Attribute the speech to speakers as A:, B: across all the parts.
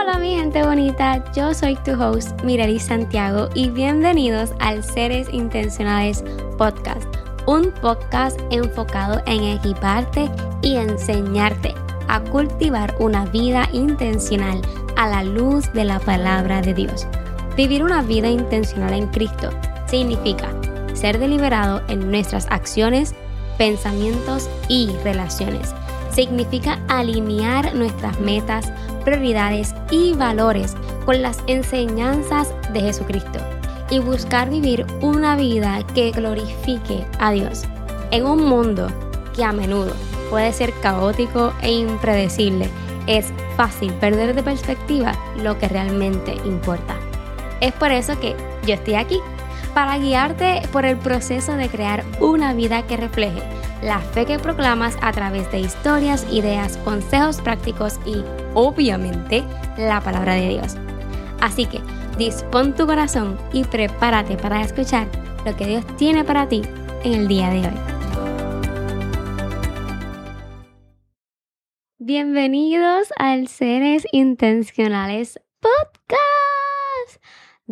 A: Hola mi gente bonita, yo soy tu host Mireli Santiago y bienvenidos al Seres Intencionales Podcast, un podcast enfocado en equiparte y enseñarte a cultivar una vida intencional a la luz de la palabra de Dios. Vivir una vida intencional en Cristo significa ser deliberado en nuestras acciones, pensamientos y relaciones. Significa alinear nuestras metas, prioridades y valores con las enseñanzas de Jesucristo y buscar vivir una vida que glorifique a Dios en un mundo que a menudo puede ser caótico e impredecible. Es fácil perder de perspectiva lo que realmente importa. Es por eso que yo estoy aquí, para guiarte por el proceso de crear una vida que refleje la fe que proclamas a través de historias, ideas, consejos prácticos y, obviamente, la palabra de Dios. Así que dispón tu corazón y prepárate para escuchar lo que Dios tiene para ti en el día de hoy. Bienvenidos al Seres Intencionales Podcast.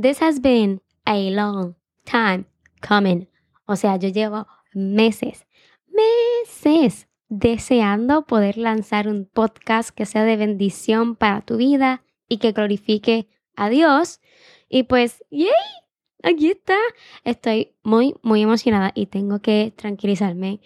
A: This has been a long time coming. O sea, yo llevo meses meses deseando poder lanzar un podcast que sea de bendición para tu vida y que glorifique a Dios. Y pues, ¡yay! Aquí está. Estoy muy, muy emocionada y tengo que tranquilizarme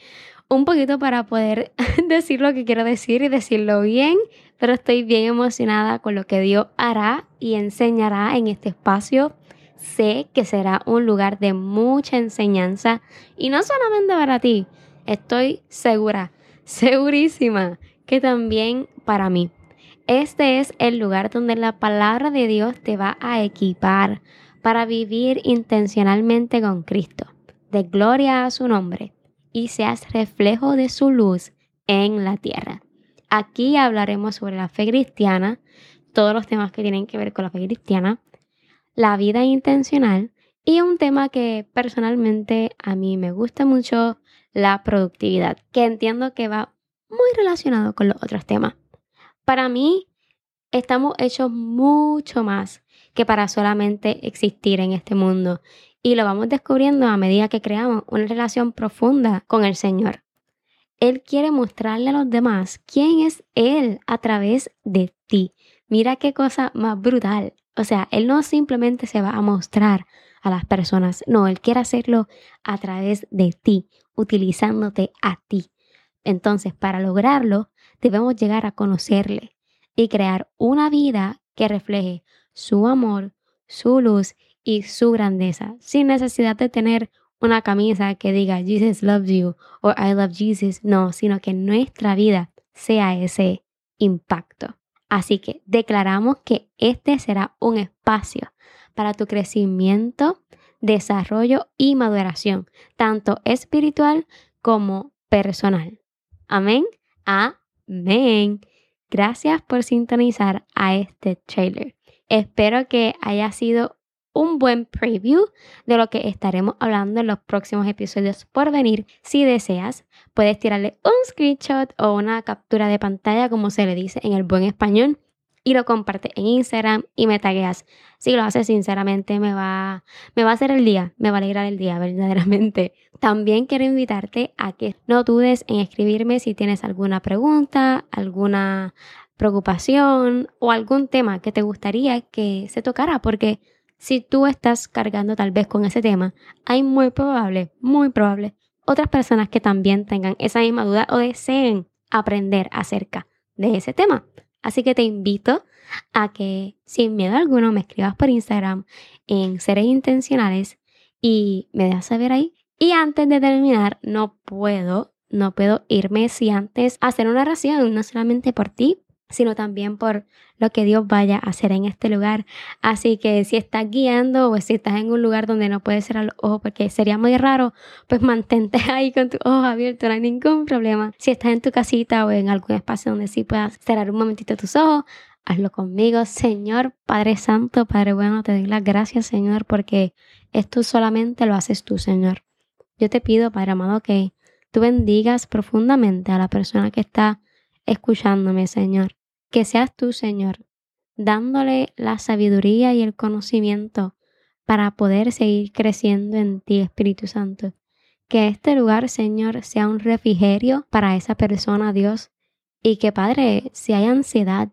A: un poquito para poder decir lo que quiero decir y decirlo bien, pero estoy bien emocionada con lo que Dios hará y enseñará en este espacio. Sé que será un lugar de mucha enseñanza y no solamente para ti, Estoy segura, segurísima que también para mí. Este es el lugar donde la palabra de Dios te va a equipar para vivir intencionalmente con Cristo. De gloria a su nombre y seas reflejo de su luz en la tierra. Aquí hablaremos sobre la fe cristiana, todos los temas que tienen que ver con la fe cristiana, la vida intencional y un tema que personalmente a mí me gusta mucho la productividad, que entiendo que va muy relacionado con los otros temas. Para mí, estamos hechos mucho más que para solamente existir en este mundo y lo vamos descubriendo a medida que creamos una relación profunda con el Señor. Él quiere mostrarle a los demás quién es Él a través de ti. Mira qué cosa más brutal. O sea, Él no simplemente se va a mostrar a las personas, no, Él quiere hacerlo a través de ti, utilizándote a ti. Entonces, para lograrlo, debemos llegar a conocerle y crear una vida que refleje su amor, su luz y su grandeza, sin necesidad de tener una camisa que diga Jesus loves you o I love Jesus, no, sino que nuestra vida sea ese impacto. Así que declaramos que este será un espacio para tu crecimiento, desarrollo y maduración, tanto espiritual como personal. Amén. Amén. Gracias por sintonizar a este trailer. Espero que haya sido un buen preview de lo que estaremos hablando en los próximos episodios por venir. Si deseas, puedes tirarle un screenshot o una captura de pantalla, como se le dice en el buen español, y lo comparte en Instagram y me tagueas. Si lo haces sinceramente me va, me va a hacer el día, me va a alegrar el día verdaderamente. También quiero invitarte a que no dudes en escribirme si tienes alguna pregunta, alguna preocupación o algún tema que te gustaría que se tocara porque si tú estás cargando tal vez con ese tema, hay muy probable, muy probable otras personas que también tengan esa misma duda o deseen aprender acerca de ese tema. Así que te invito a que sin miedo alguno me escribas por Instagram en seres intencionales y me dejas saber ahí. Y antes de terminar, no puedo, no puedo irme si antes hacer una oración, no solamente por ti, sino también por lo que Dios vaya a hacer en este lugar. Así que si estás guiando o si estás en un lugar donde no puedes cerrar los ojos porque sería muy raro, pues mantente ahí con tus ojos abiertos, no hay ningún problema. Si estás en tu casita o en algún espacio donde sí puedas cerrar un momentito tus ojos, hazlo conmigo. Señor, Padre Santo, Padre bueno, te doy las gracias, Señor, porque esto solamente lo haces tú, Señor. Yo te pido, Padre amado, que tú bendigas profundamente a la persona que está escuchándome, Señor. Que seas tú, Señor, dándole la sabiduría y el conocimiento para poder seguir creciendo en ti, Espíritu Santo. Que este lugar, Señor, sea un refrigerio para esa persona, Dios. Y que, Padre, si hay ansiedad,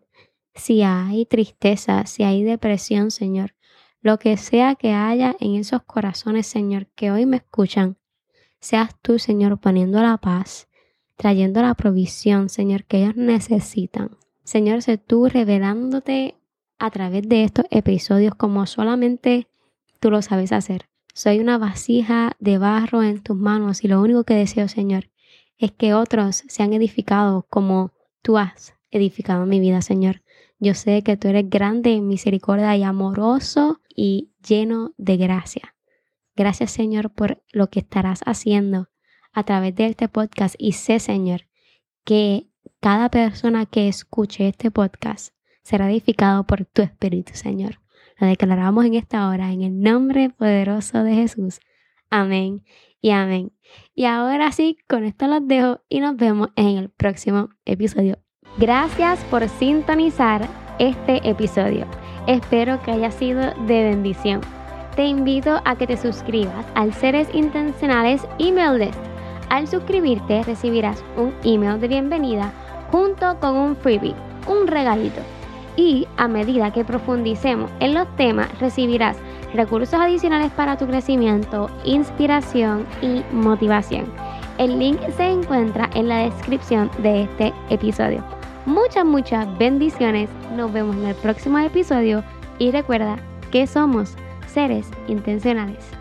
A: si hay tristeza, si hay depresión, Señor, lo que sea que haya en esos corazones, Señor, que hoy me escuchan, seas tú, Señor, poniendo la paz, trayendo la provisión, Señor, que ellos necesitan. Señor, sé tú revelándote a través de estos episodios como solamente tú lo sabes hacer. Soy una vasija de barro en tus manos y lo único que deseo, Señor, es que otros sean edificados como tú has edificado mi vida, Señor. Yo sé que tú eres grande misericordia y amoroso y lleno de gracia. Gracias, Señor, por lo que estarás haciendo a través de este podcast y sé, Señor, que cada persona que escuche este podcast será edificado por tu Espíritu, Señor. Lo declaramos en esta hora, en el nombre poderoso de Jesús. Amén y amén. Y ahora sí, con esto los dejo y nos vemos en el próximo episodio. Gracias por sintonizar este episodio. Espero que haya sido de bendición. Te invito a que te suscribas al Seres Intencionales Email List. Al suscribirte recibirás un email de bienvenida junto con un freebie, un regalito. Y a medida que profundicemos en los temas, recibirás recursos adicionales para tu crecimiento, inspiración y motivación. El link se encuentra en la descripción de este episodio. Muchas, muchas bendiciones. Nos vemos en el próximo episodio y recuerda que somos seres intencionales.